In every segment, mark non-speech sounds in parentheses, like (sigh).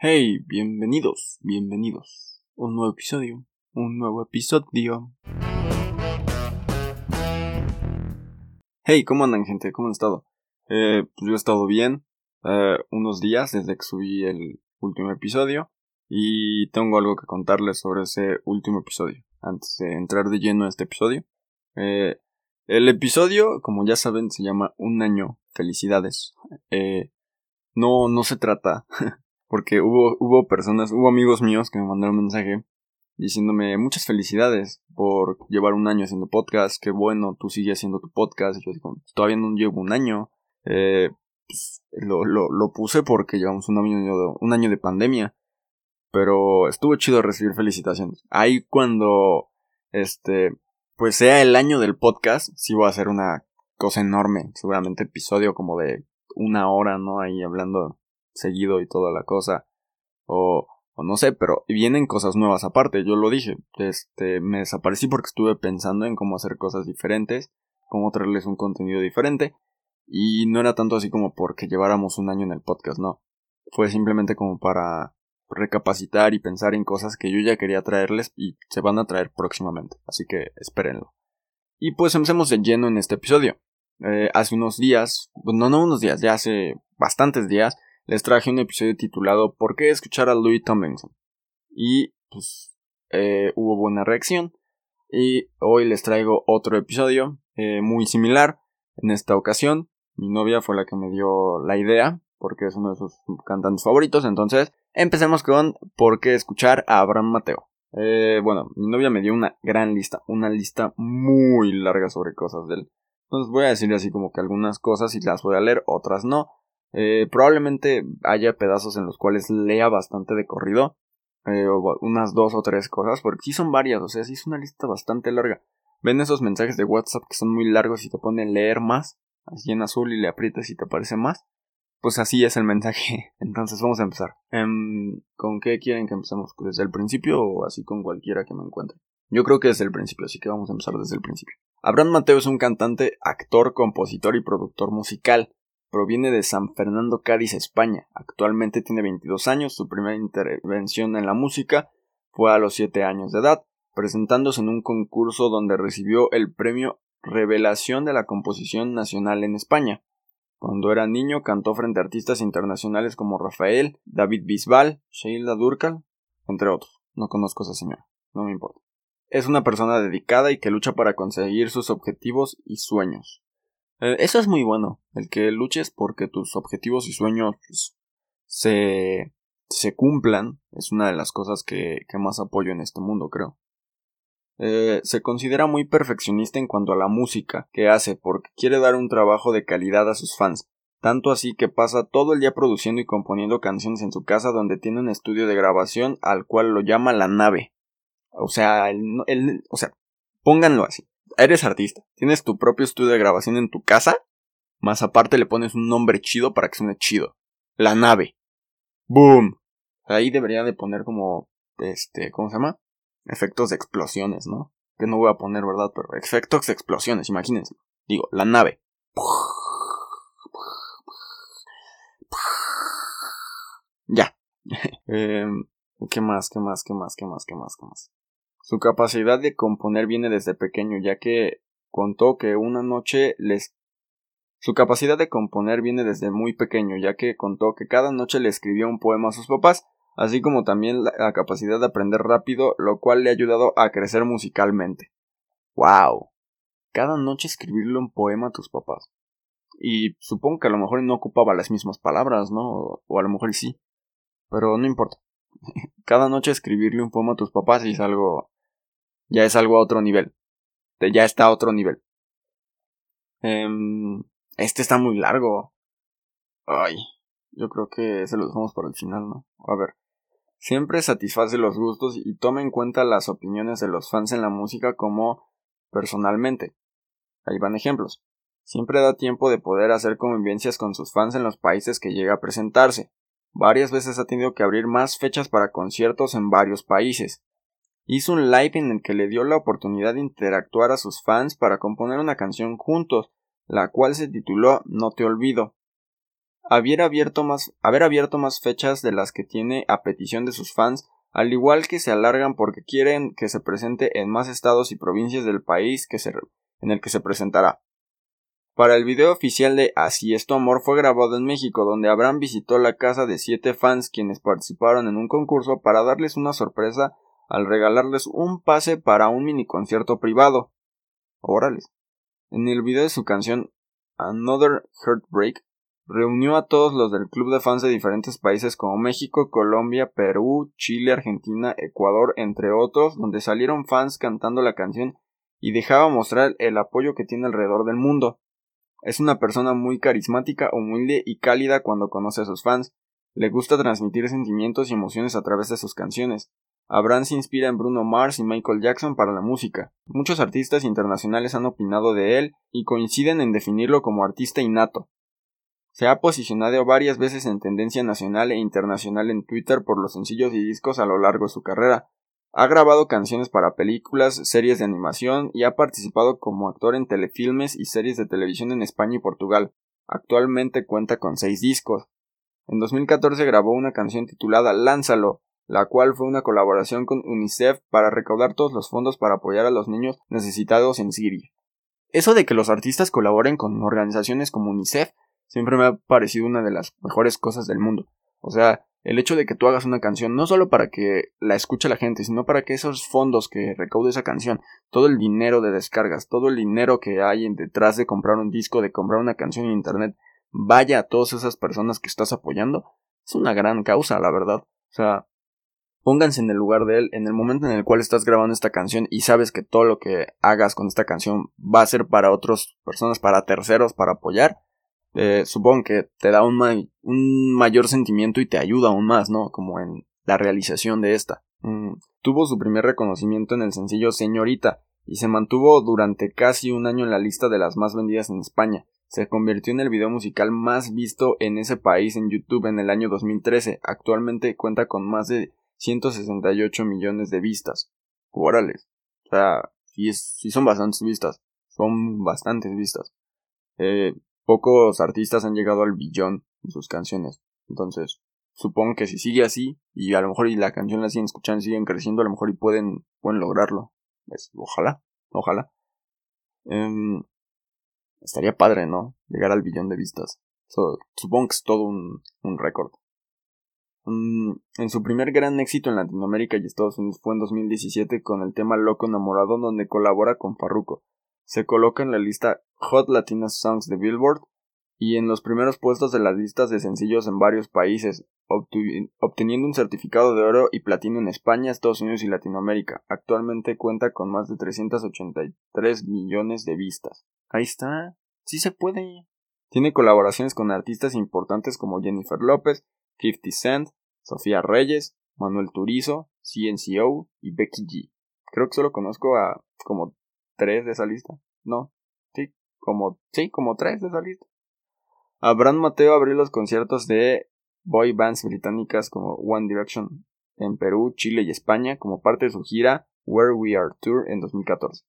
Hey, bienvenidos, bienvenidos. Un nuevo episodio, un nuevo episodio. Hey, ¿cómo andan gente? ¿Cómo han estado? Eh, pues yo he estado bien. Eh, unos días desde que subí el último episodio. Y tengo algo que contarles sobre ese último episodio. Antes de entrar de lleno a este episodio. Eh, el episodio, como ya saben, se llama Un año. Felicidades. Eh, no, no se trata. (laughs) porque hubo, hubo personas, hubo amigos míos que me mandaron un mensaje diciéndome muchas felicidades por llevar un año haciendo podcast, qué bueno, tú sigues haciendo tu podcast. Yo digo, todavía no llevo un año. Eh, pues, lo, lo, lo, puse porque llevamos un año, un año de pandemia. Pero estuvo chido recibir felicitaciones. Ahí cuando, este, pues sea el año del podcast, sí voy a hacer una cosa enorme. Seguramente episodio como de una hora, ¿no? Ahí hablando seguido y toda la cosa. O, no sé, pero vienen cosas nuevas aparte. Yo lo dije. Este, me desaparecí porque estuve pensando en cómo hacer cosas diferentes. Cómo traerles un contenido diferente. Y no era tanto así como porque lleváramos un año en el podcast, no. Fue simplemente como para recapacitar y pensar en cosas que yo ya quería traerles y se van a traer próximamente. Así que espérenlo. Y pues empecemos de lleno en este episodio. Eh, hace unos días, bueno, no unos días, ya hace bastantes días, les traje un episodio titulado ¿Por qué escuchar a Louis Tomlinson? Y pues eh, hubo buena reacción. Y hoy les traigo otro episodio eh, muy similar. En esta ocasión mi novia fue la que me dio la idea, porque es uno de sus cantantes favoritos. Entonces, empecemos con por qué escuchar a Abraham Mateo. Eh, bueno, mi novia me dio una gran lista, una lista muy larga sobre cosas de él. Entonces voy a decir así como que algunas cosas y las voy a leer, otras no. Eh, probablemente haya pedazos en los cuales lea bastante de corrido. Eh, unas dos o tres cosas, porque sí son varias, o sea, sí es una lista bastante larga. Ven esos mensajes de WhatsApp que son muy largos y te ponen leer más así en azul y le aprietas y te aparece más, pues así es el mensaje. (laughs) Entonces vamos a empezar. Em, ¿Con qué quieren que empecemos? ¿Desde el principio o así con cualquiera que me encuentre? Yo creo que desde el principio, así que vamos a empezar desde el principio. Abraham Mateo es un cantante, actor, compositor y productor musical. Proviene de San Fernando, Cádiz, España. Actualmente tiene 22 años. Su primera intervención en la música fue a los 7 años de edad, presentándose en un concurso donde recibió el premio revelación de la composición nacional en España. Cuando era niño cantó frente a artistas internacionales como Rafael, David Bisbal, Sheila Durkal, entre otros. No conozco esa señora, no me importa. Es una persona dedicada y que lucha para conseguir sus objetivos y sueños. Eh, eso es muy bueno, el que luches porque tus objetivos y sueños pues, se, se cumplan, es una de las cosas que, que más apoyo en este mundo, creo. Eh, se considera muy perfeccionista en cuanto a la música que hace porque quiere dar un trabajo de calidad a sus fans, tanto así que pasa todo el día produciendo y componiendo canciones en su casa donde tiene un estudio de grabación al cual lo llama la nave. O sea, el, o sea, pónganlo así. Eres artista, tienes tu propio estudio de grabación en tu casa, más aparte le pones un nombre chido para que suene chido. La nave. Boom. Ahí debería de poner como este, ¿cómo se llama? efectos de explosiones, ¿no? Que no voy a poner, ¿verdad? Pero efectos de explosiones, imagínense. Digo, la nave. Ya. (laughs) Em, ¿Qué más? ¿Qué más? ¿Qué más? ¿Qué más? ¿Qué más? ¿Qué más? Su capacidad de componer viene desde pequeño, ya que contó que una noche les su capacidad de componer viene desde muy pequeño, ya que contó que cada noche le escribió un poema a sus papás así como también la capacidad de aprender rápido, lo cual le ha ayudado a crecer musicalmente. ¡Wow! Cada noche escribirle un poema a tus papás. Y supongo que a lo mejor no ocupaba las mismas palabras, ¿no? O a lo mejor sí. Pero no importa. (laughs) Cada noche escribirle un poema a tus papás es algo. Ya es algo a otro nivel. Ya está a otro nivel. Em, este está muy largo. Ay, yo creo que se lo dejamos para el final, ¿no? A ver. Siempre satisface los gustos y toma en cuenta las opiniones de los fans en la música como personalmente. Ahí van ejemplos. Siempre da tiempo de poder hacer convivencias con sus fans en los países que llega a presentarse. Varias veces ha tenido que abrir más fechas para conciertos en varios países. Hizo un live en el que le dio la oportunidad de interactuar a sus fans para componer una canción juntos, la cual se tituló No te olvido. haber abierto más, haber abierto más fechas de las que tiene a petición de sus fans, al igual que se alargan porque quieren que se presente en más estados y provincias del país que se, en el que se presentará. Para el video oficial de Así es tu amor fue grabado en México, donde Abraham visitó la casa de siete fans quienes participaron en un concurso para darles una sorpresa al regalarles un pase para un mini concierto privado. Órales. En el video de su canción Another Heartbreak, reunió a todos los del club de fans de diferentes países como México, Colombia, Perú, Chile, Argentina, Ecuador, entre otros, donde salieron fans cantando la canción y dejaba mostrar el apoyo que tiene alrededor del mundo. Es una persona muy carismática, humilde y cálida cuando conoce a sus fans. Le gusta transmitir sentimientos y emociones a través de sus canciones. Abraham se inspira en Bruno Mars y Michael Jackson para la música. Muchos artistas internacionales han opinado de él y coinciden en definirlo como artista innato. Se ha posicionado varias veces en tendencia nacional e internacional en Twitter por los sencillos y discos a lo largo de su carrera. Ha grabado canciones para películas, series de animación y ha participado como actor en telefilmes y series de televisión en España y Portugal. Actualmente cuenta con seis discos. En 2014 grabó una canción titulada Lánzalo, la cual fue una colaboración con UNICEF para recaudar todos los fondos para apoyar a los niños necesitados en Siria. Eso de que los artistas colaboren con organizaciones como UNICEF siempre me ha parecido una de las mejores cosas del mundo. O sea, el hecho de que tú hagas una canción no solo para que la escuche la gente, sino para que esos fondos que recaude esa canción, todo el dinero de descargas, todo el dinero que hay detrás de comprar un disco, de comprar una canción en internet, vaya a todas esas personas que estás apoyando, es una gran causa, la verdad. O sea, Pónganse en el lugar de él en el momento en el cual estás grabando esta canción y sabes que todo lo que hagas con esta canción va a ser para otras personas, para terceros, para apoyar. Eh, supongo que te da un, mayor sentimiento y te ayuda aún más, ¿no? Como en la realización de esta. Mm, tuvo su primer reconocimiento en el sencillo Señorita y se mantuvo durante casi un año en la lista de las más vendidas en España. Se convirtió en el video musical más visto en ese país en YouTube en el año 2013. Actualmente cuenta con más de 168 millones de vistas. Órales. O sea, sí, son bastantes vistas. Son bastantes vistas. Eh, pocos artistas han llegado al billón en sus canciones. Entonces, supongo que si sigue así, y a lo mejor y la canción la siguen escuchando siguen creciendo, a lo mejor y pueden, pueden lograrlo. Pues, ojalá, ojalá. Em, estaría padre, ¿no? Llegar al billón de vistas. supongo que es todo un, un récord. Mm, en su primer gran éxito en Latinoamérica y Estados Unidos fue en 2017 con el tema Loco Enamorado donde colabora con Farruko. Se coloca en la lista Hot Latina Songs de Billboard y en los primeros puestos de las listas de sencillos en varios países, obteniendo un certificado de oro y platino en España, Estados Unidos y Latinoamérica. Actualmente cuenta con más de 383 millones de vistas. Ahí está. Sí se puede. Tiene colaboraciones con artistas importantes como Jennifer López, 50 Cent, Sofía Reyes, Manuel Turizo, CNCO y Becky G. Creo que solo conozco a como tres de esa lista. No, sí, como, sí, como tres de esa lista. Abraham Mateo abrió los conciertos de boy bands británicas como One Direction en Perú, Chile y España como parte de su gira Where We Are Tour en 2014.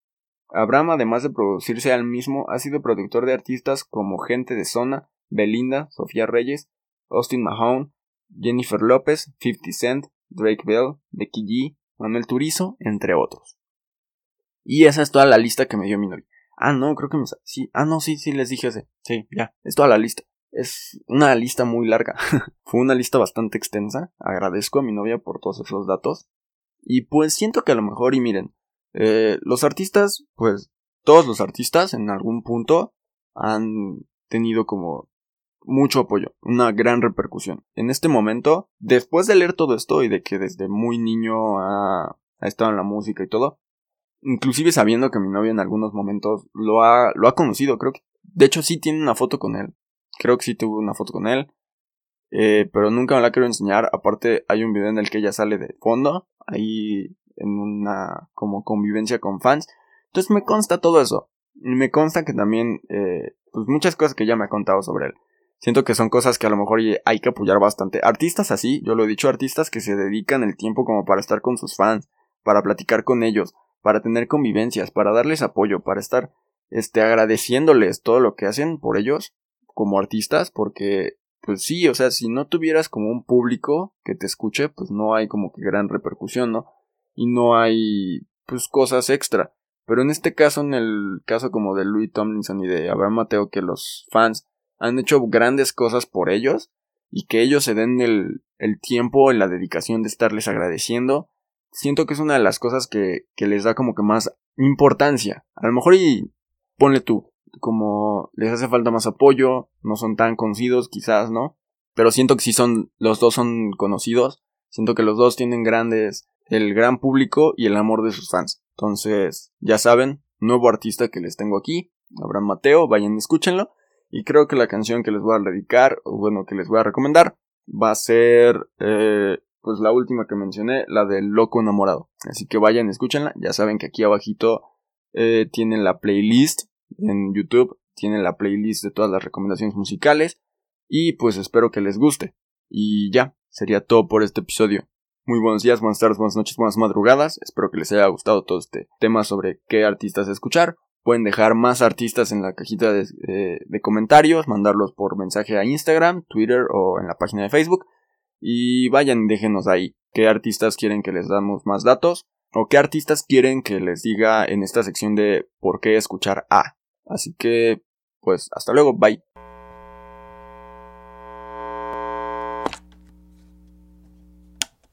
Abraham, además de producirse al mismo, ha sido productor de artistas como Gente de Zona, Belinda, Sofía Reyes, Austin Mahone, Jennifer López, 50 Cent, Drake Bell, Becky G, Manuel Turizo, entre otros. Y esa es toda la lista que me dio mi novia. Ah, no, creo que me... Sí, ah, no, sí, sí, les dije ese. Sí, ya, es toda la lista. Es una lista muy larga. (laughs) Fue una lista bastante extensa. Agradezco a mi novia por todos esos datos. Y pues siento que a lo mejor, y miren, eh, los artistas, pues todos los artistas en algún punto han tenido como mucho apoyo, una gran repercusión. En este momento, después de leer todo esto y de que desde muy niño ha, estado en la música y todo, inclusive sabiendo que mi novia en algunos momentos lo ha, lo ha conocido, creo que, de hecho sí tiene una foto con él, creo que sí tuvo una foto con él, eh, pero nunca me la quiero enseñar, aparte hay un video en el que ella sale de fondo, ahí en una como convivencia con fans, entonces me consta todo eso, y me consta que también, eh, pues muchas cosas que ya me ha contado sobre él. Siento que son cosas que a lo mejor hay que apoyar bastante. Artistas así, yo lo he dicho, artistas que se dedican el tiempo como para estar con sus fans, para platicar con ellos, para tener convivencias, para darles apoyo, para estar este agradeciéndoles todo lo que hacen por ellos como artistas, porque pues sí, o sea, si no tuvieras como un público que te escuche, pues no hay como que gran repercusión, ¿no? Y no hay, pues, cosas extra. Pero en este caso, en el caso como de Louis Tomlinson y de Abraham Mateo, que los fans han hecho grandes cosas por ellos y que ellos se den el, el tiempo, la dedicación de estarles agradeciendo, siento que es una de las cosas que, que les da como que más importancia. A lo mejor y ponle tú, como les hace falta más apoyo, no son tan conocidos, quizás, ¿no? Pero siento que sí son, los dos son conocidos, siento que los dos tienen grandes, el gran público y el amor de sus fans. Entonces, ya saben, nuevo artista que les tengo aquí, Abraham Mateo, vayan y escúchenlo. Y creo que la canción que les voy a dedicar, o bueno, que les voy a recomendar, va a ser, eh, pues la última que mencioné, la del Loco Enamorado. Así que vayan, escúchenla. Ya saben que aquí abajito eh, tienen la playlist en YouTube tienen la playlist de todas las recomendaciones musicales y pues espero que les guste. Y ya, sería todo por este episodio. Muy buenos días, buenas tardes, buenas noches, buenas madrugadas. Espero que les haya gustado todo este tema sobre qué artistas escuchar. Pueden dejar más artistas en la cajita de, comentarios, mandarlos por mensaje a Instagram, Twitter o en la página de Facebook. Y vayan, déjenos ahí qué artistas quieren que les damos más datos o qué artistas quieren que les diga en esta sección de por qué escuchar a. Así que, pues, hasta luego, bye.